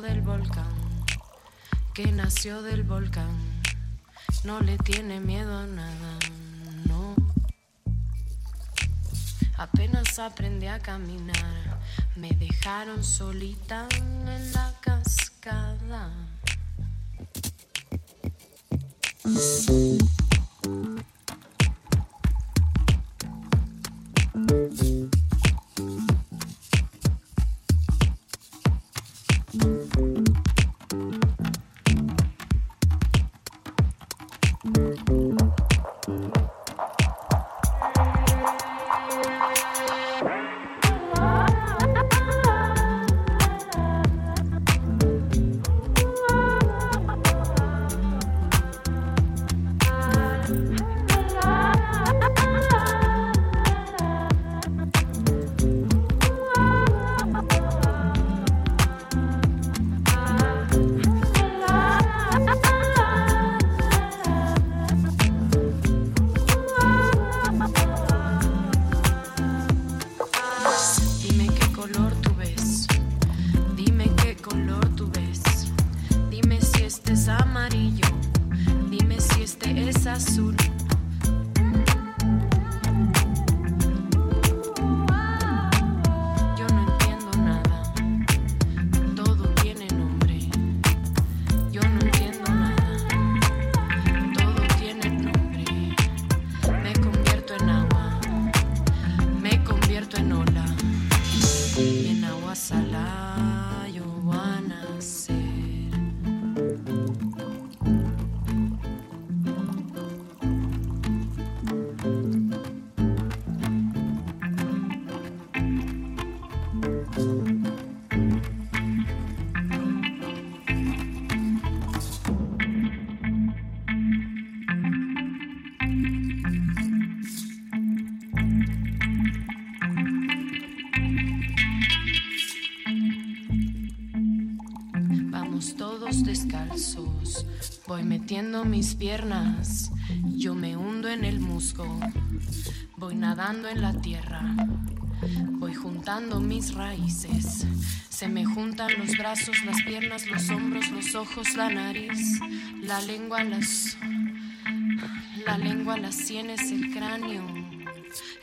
del volcán, que nació del volcán, no le tiene miedo a nada, no. Apenas aprendí a caminar, me dejaron solita en la cascada. Voy metiendo mis piernas, yo me hundo en el musgo, voy nadando en la tierra, voy juntando mis raíces, se me juntan los brazos, las piernas, los hombros, los ojos, la nariz, la lengua, las, la lengua, las sienes, el cráneo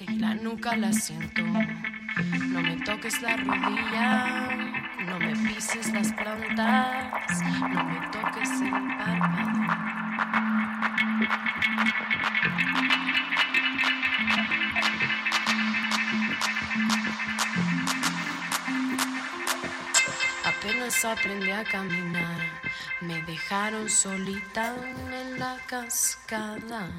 y la nuca la siento. No me toques la rodilla, no me pises las plantas, no me toques el párpado. Aprendí a caminar, me dejaron solita en la cascada.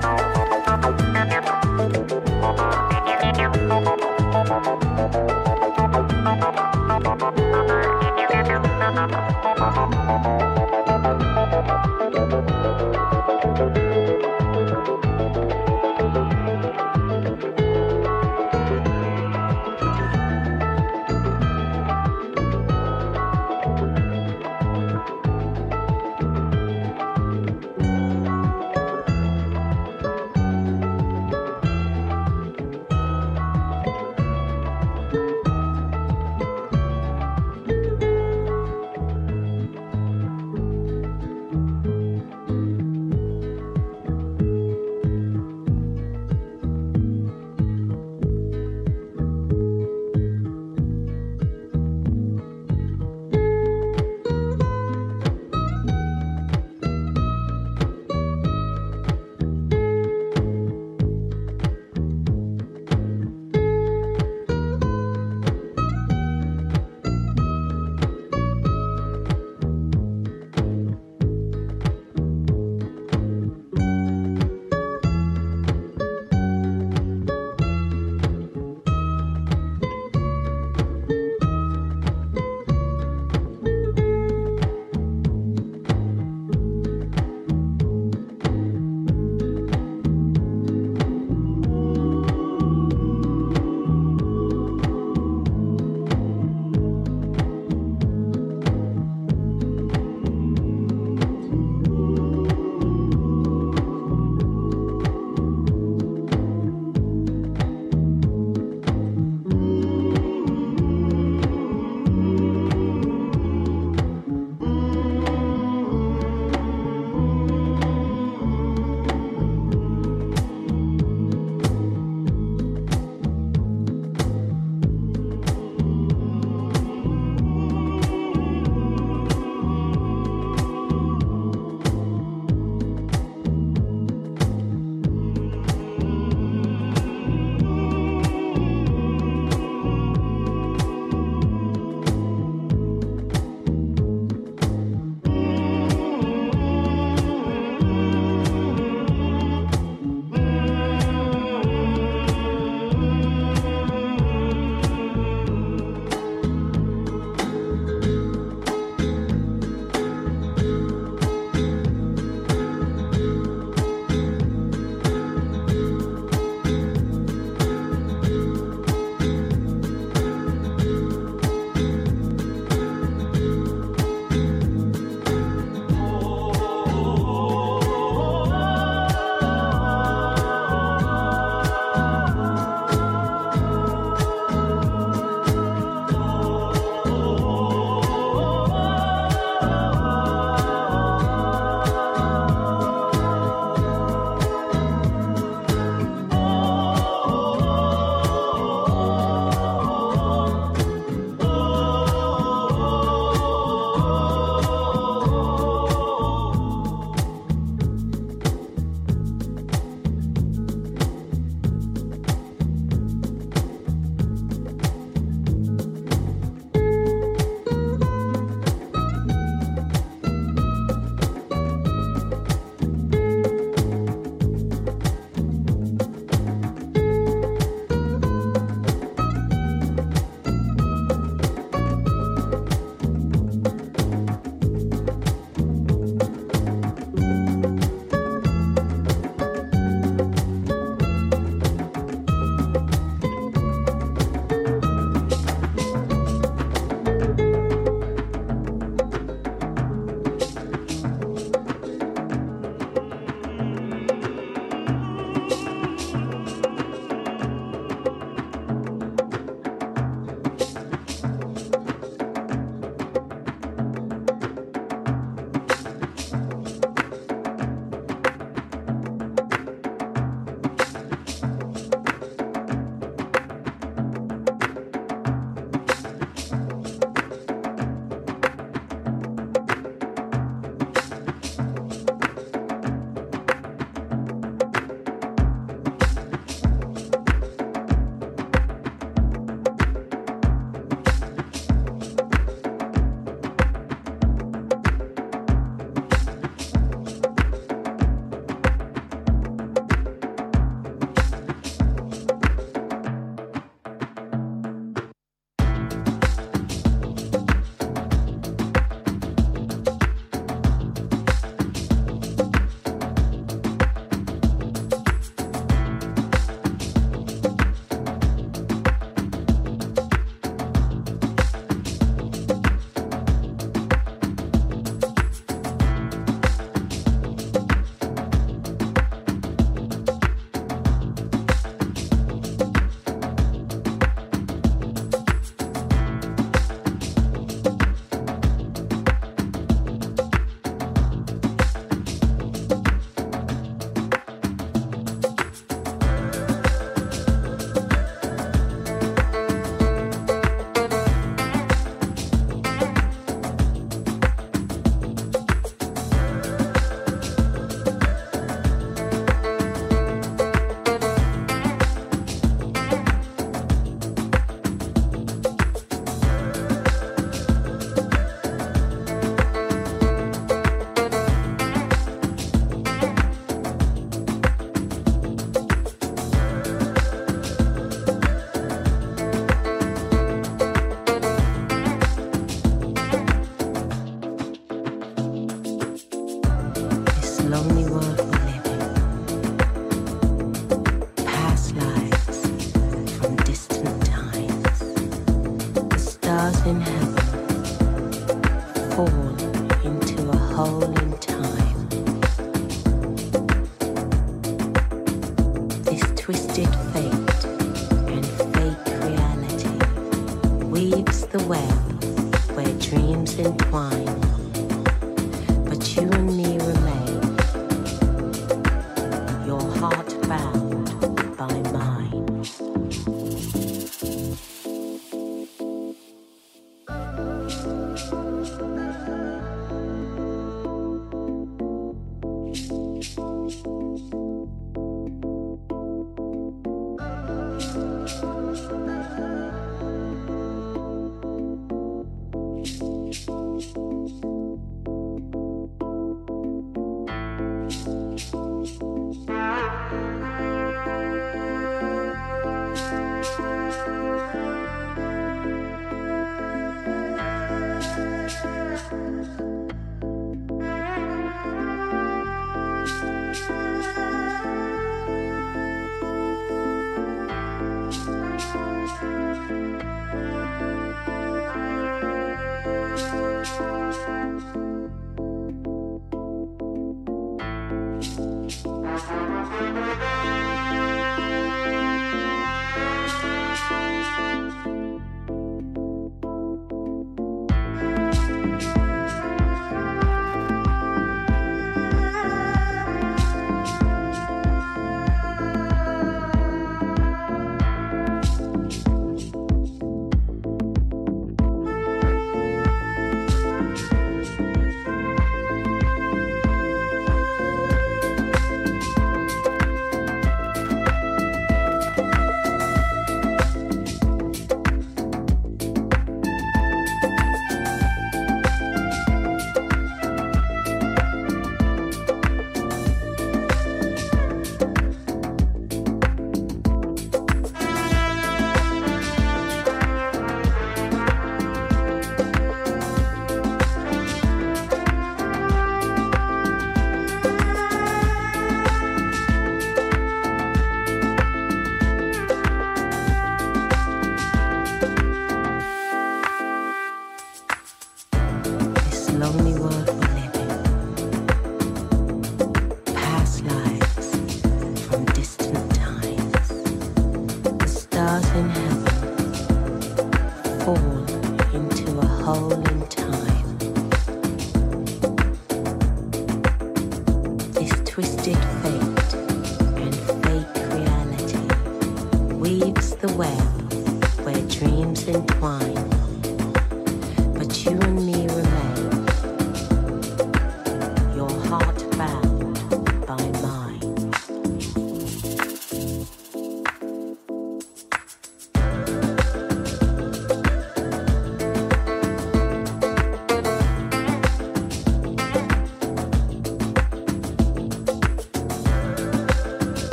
Bye.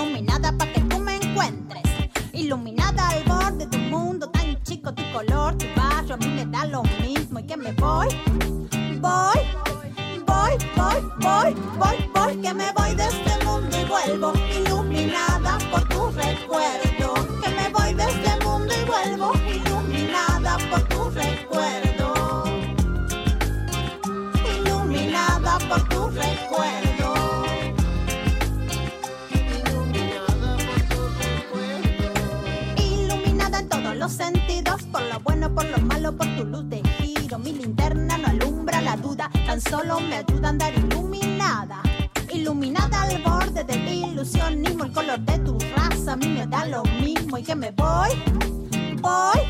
don't mean me ayuda a andar iluminada. Iluminada al borde del ilusionismo, el color de tu raza a mí me da lo mismo y que me voy, voy,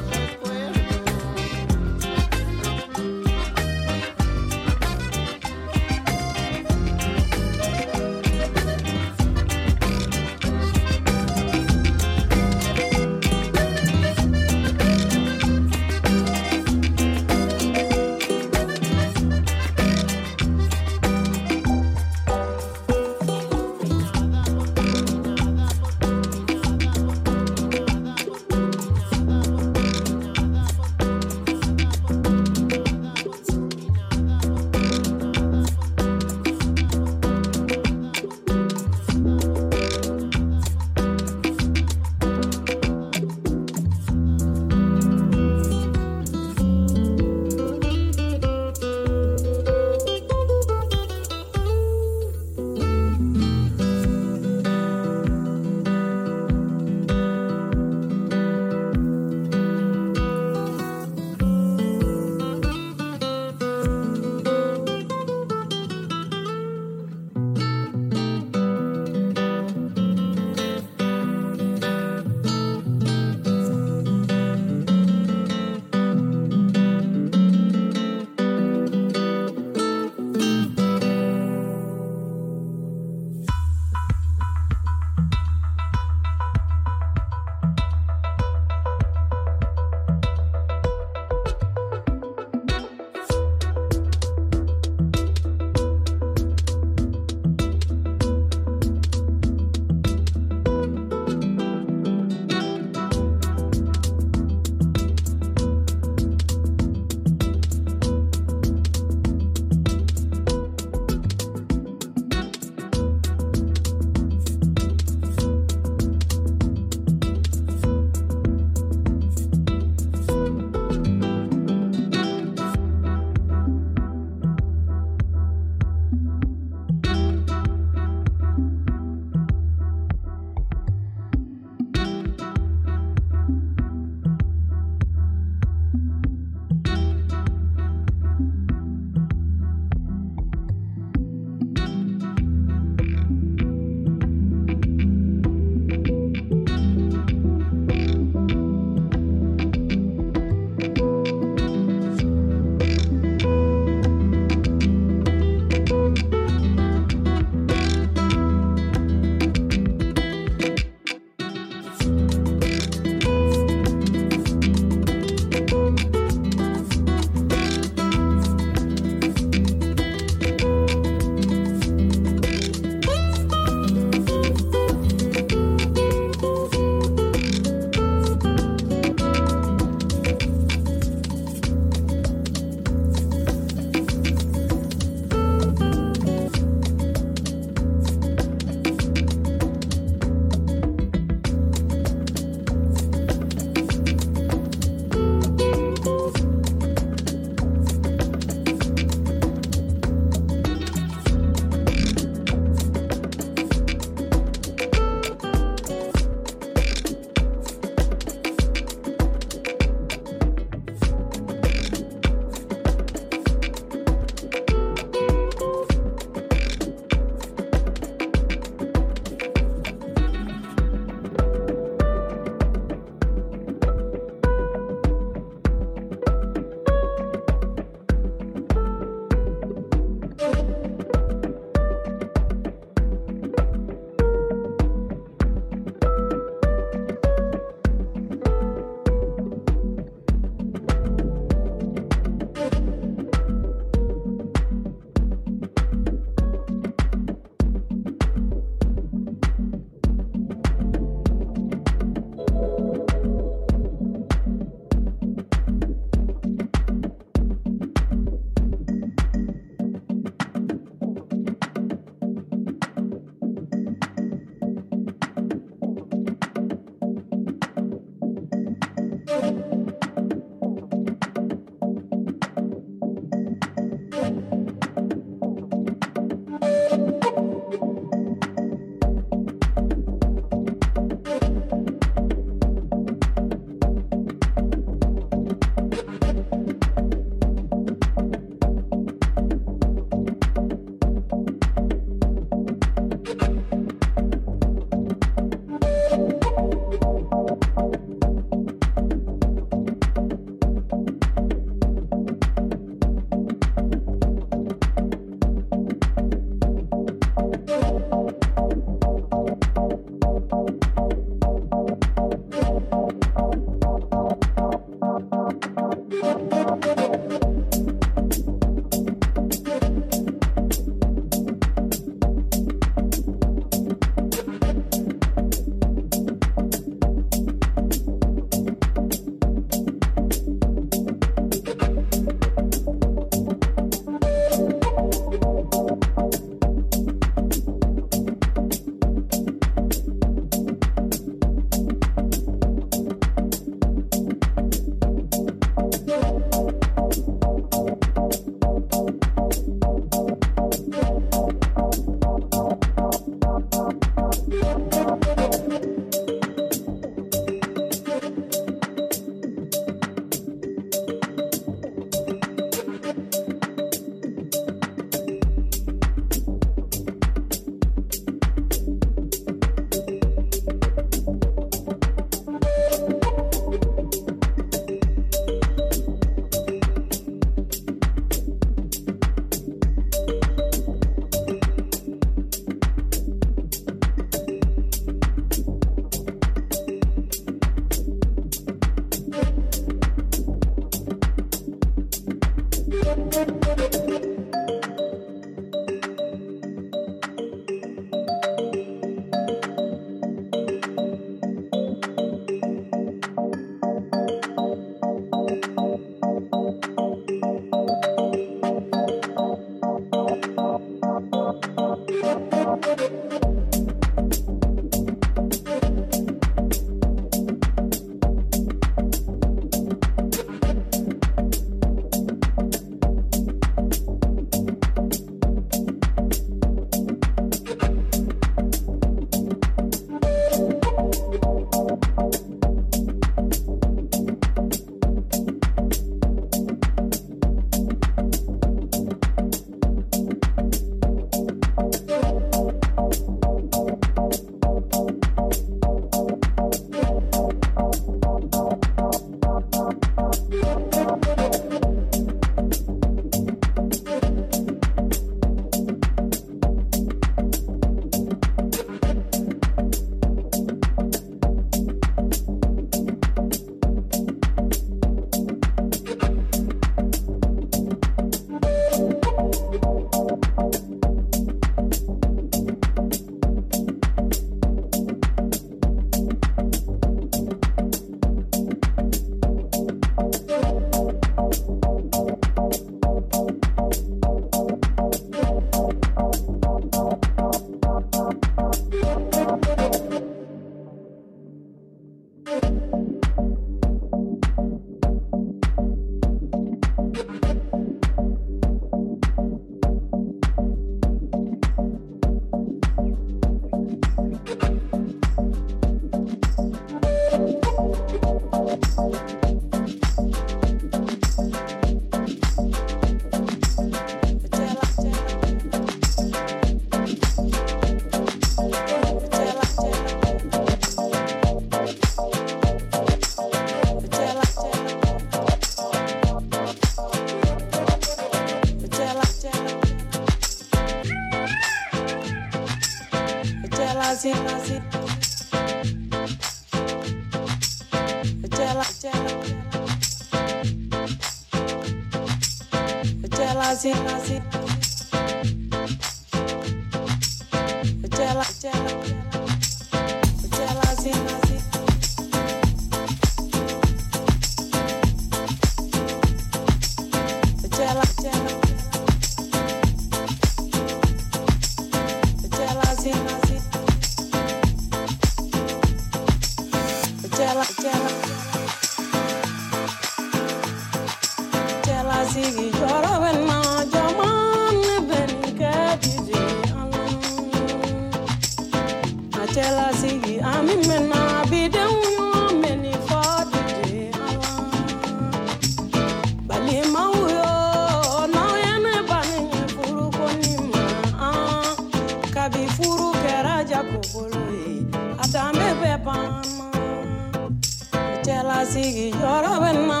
asigi yɔrɔ bɛ na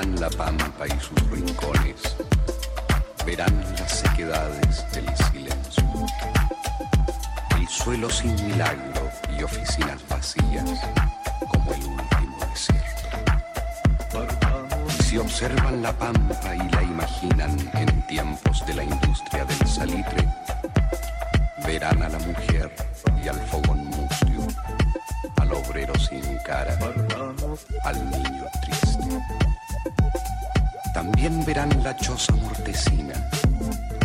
contemplan la pampa y sus rincones, verán las sequedades del silencio. El suelo sin milagro y oficinas vacías como el último desierto. Si observan la pampa y la imaginan en tiempos de la industria La choza mortecina,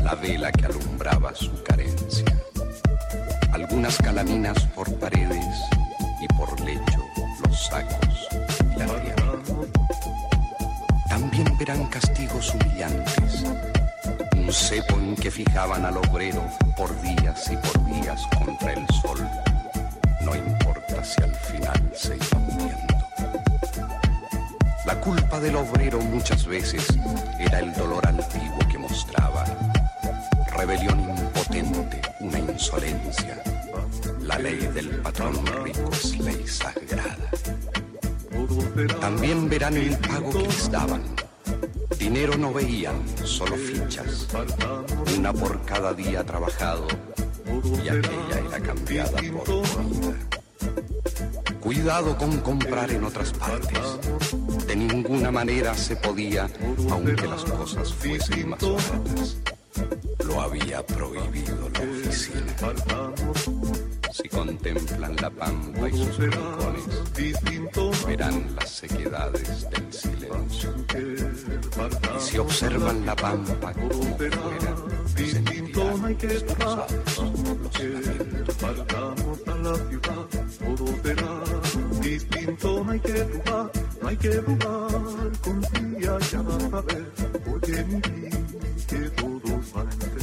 la vela que alumbraba su carencia, algunas calaminas por paredes y por lecho los sacos y la tierra. También verán castigos humillantes, un cepo en que fijaban al obrero por días y por días contra el sol. No importa si al final se iba muriendo. La culpa del obrero muchas veces era el dolor antiguo que mostraba. Rebelión impotente, una insolencia. La ley del patrón rico es ley sagrada. También verán el pago que les daban. Dinero no veían, solo fichas. Una por cada día trabajado y aquella era cambiada por comida. Cuidado con comprar en otras partes. Ninguna manera se podía, aunque las cosas fuesen más baratas. Lo había prohibido la oficina. Si contemplan la pampa y sus rincones, verán las sequedades del silencio. Y si observan la pampa como fuera, sentirán destrozados los distinto, no hay que no hay que dudar, confía, ya vas a ver, oye mi que todos van a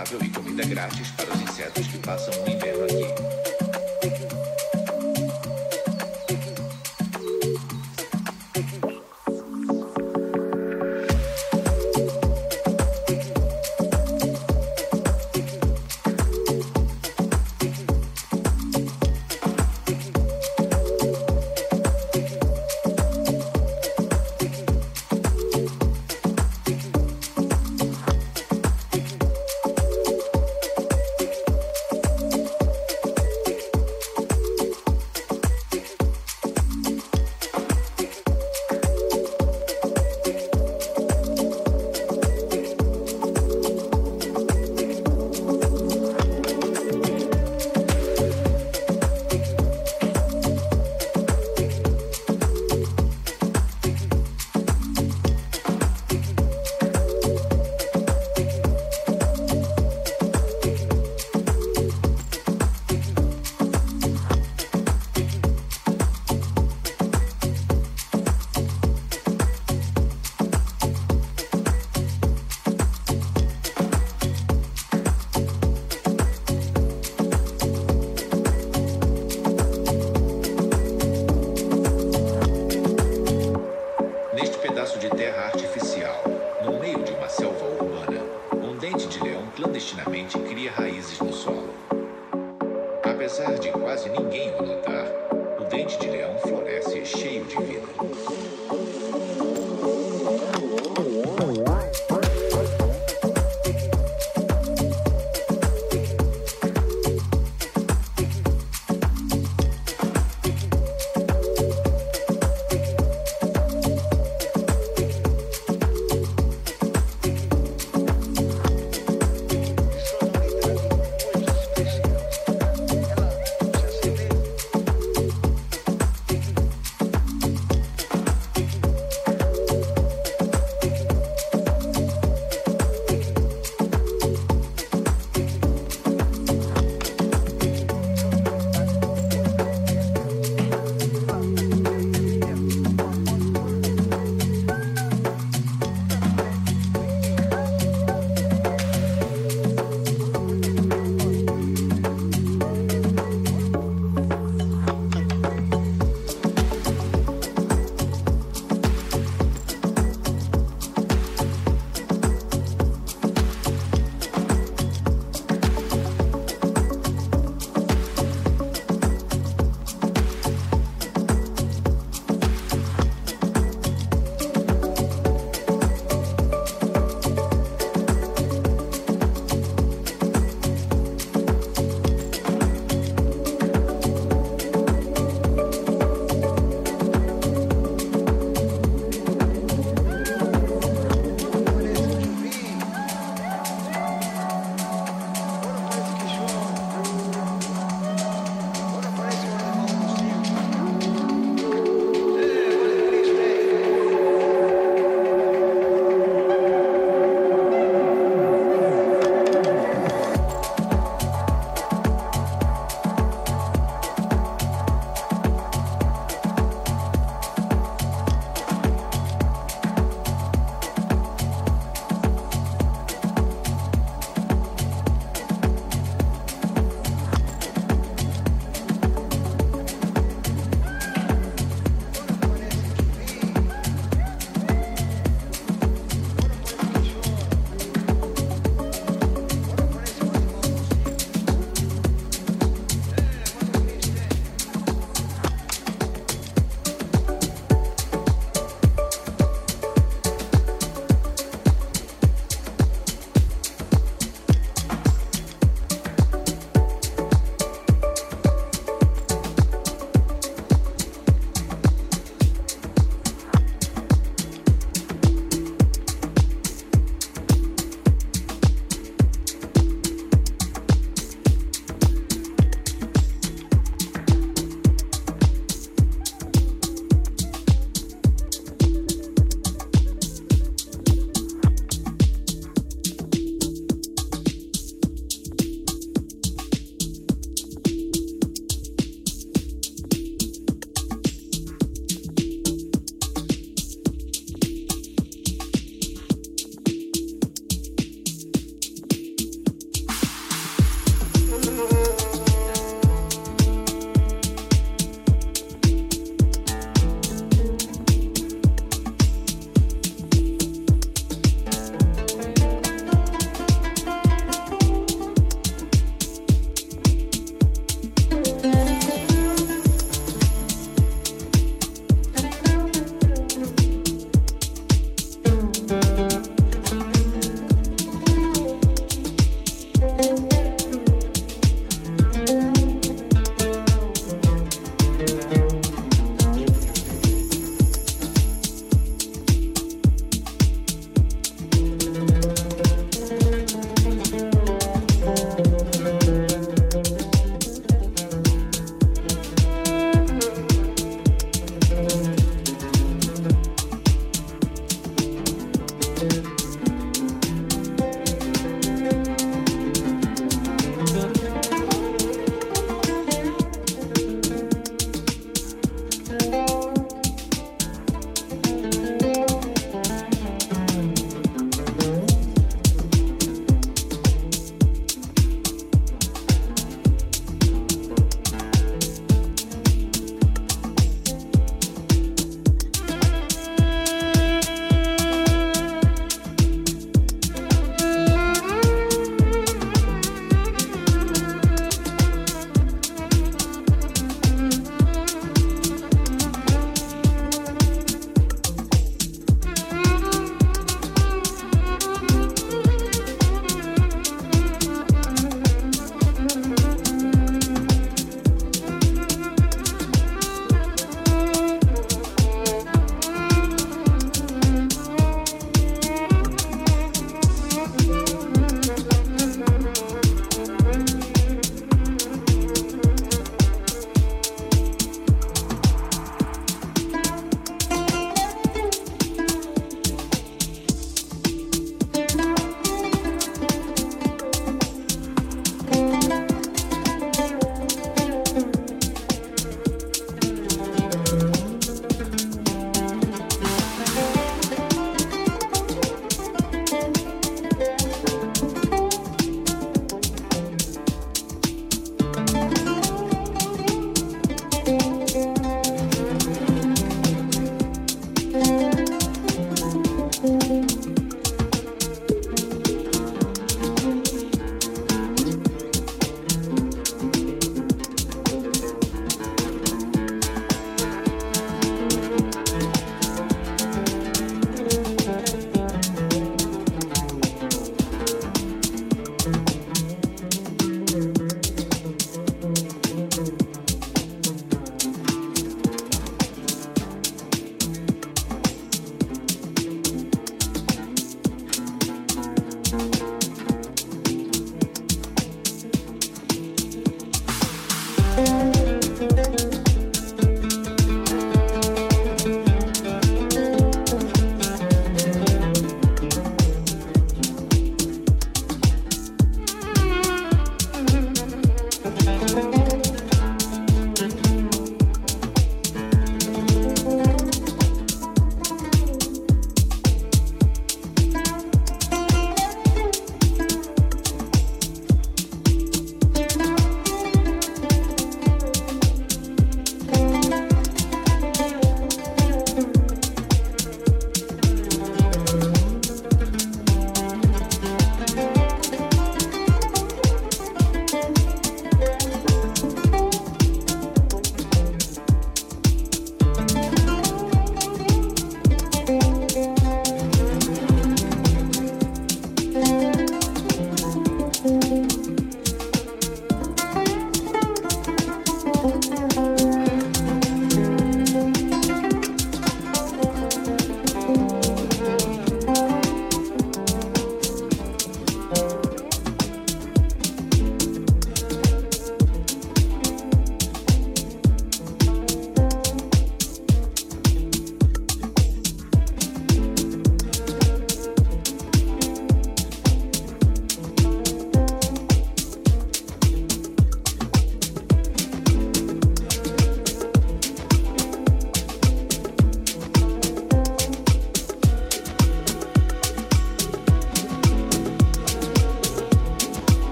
responsável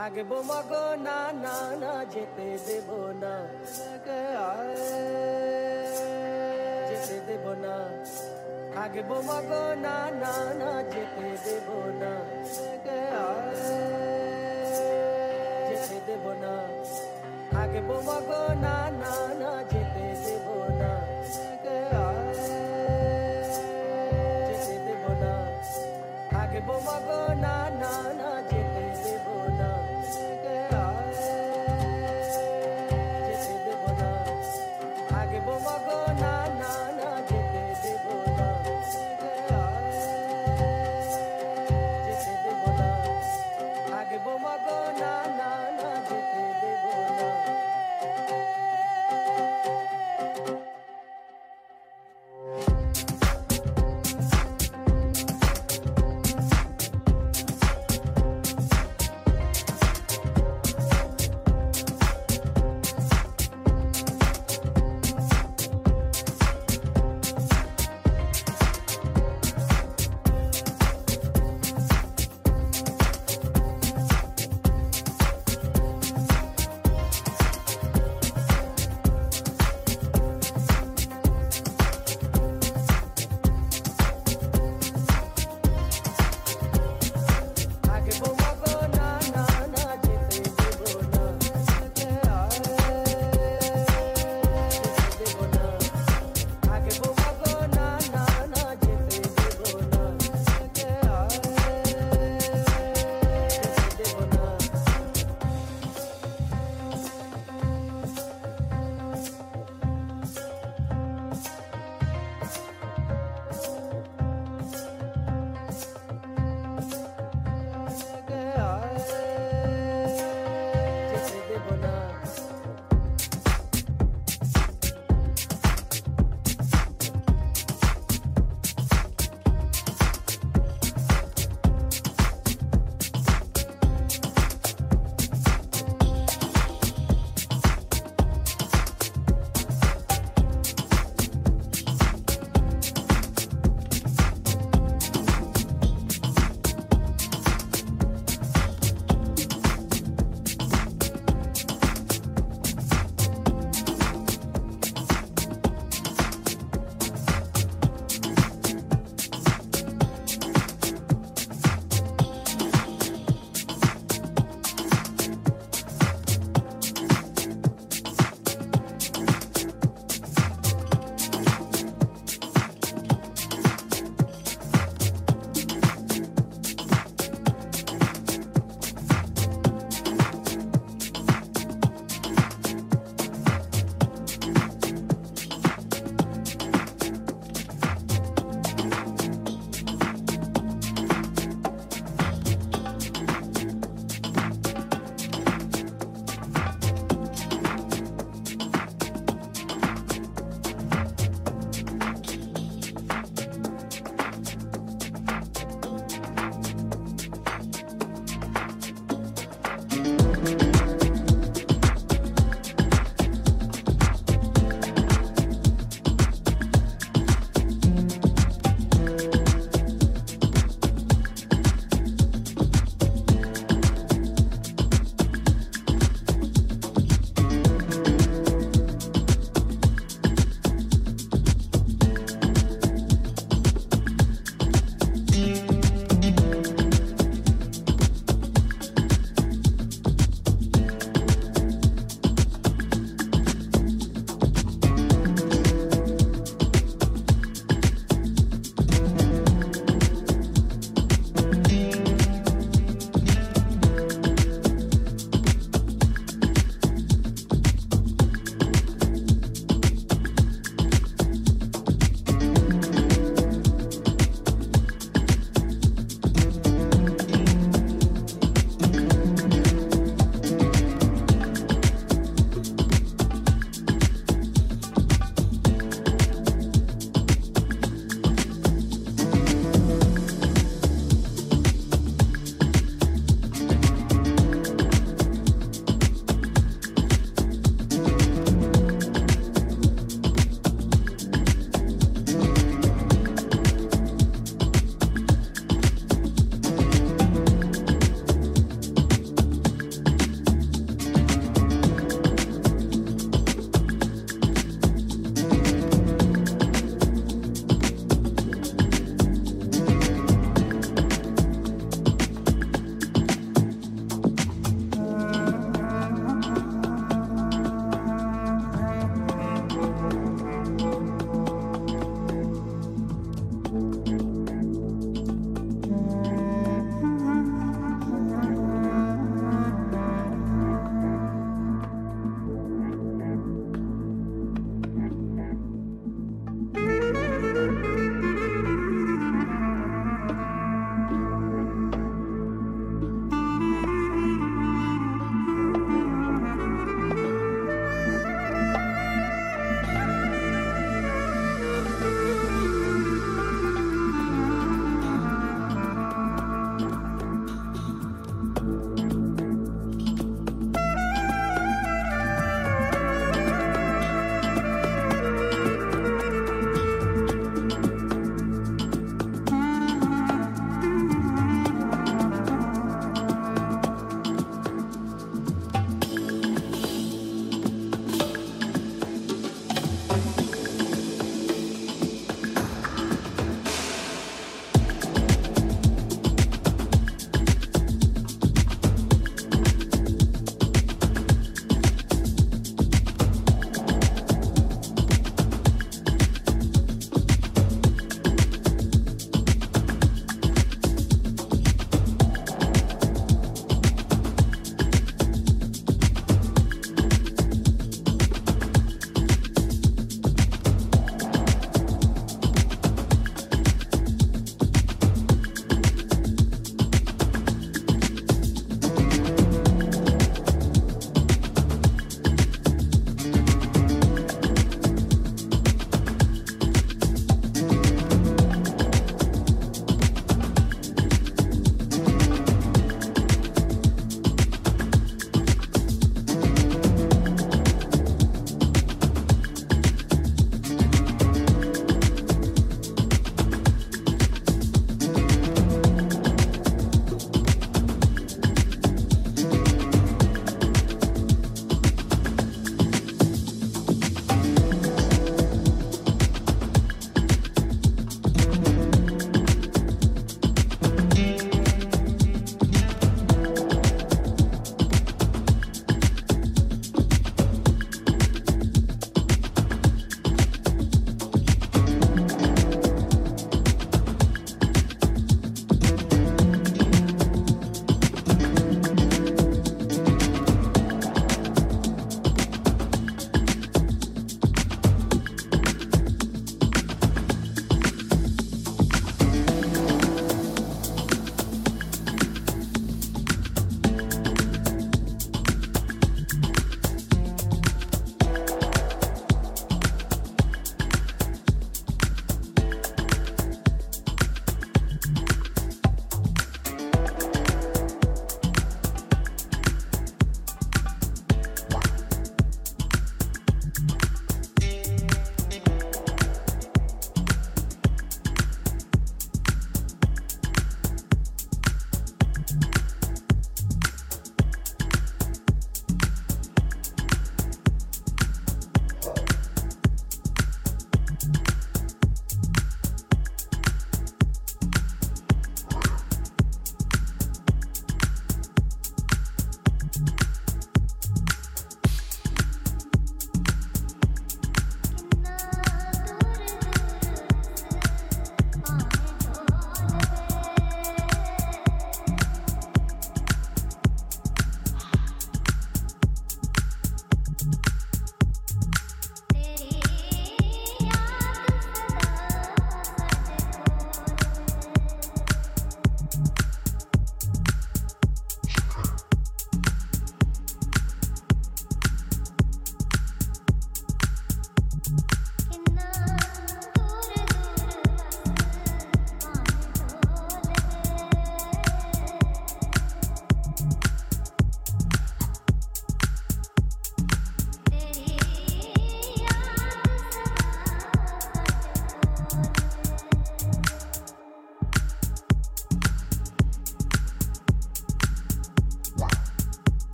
থাকব মগো, না না না, যেতে দেব না। যেতে দেব না। থাকব মগো, না না না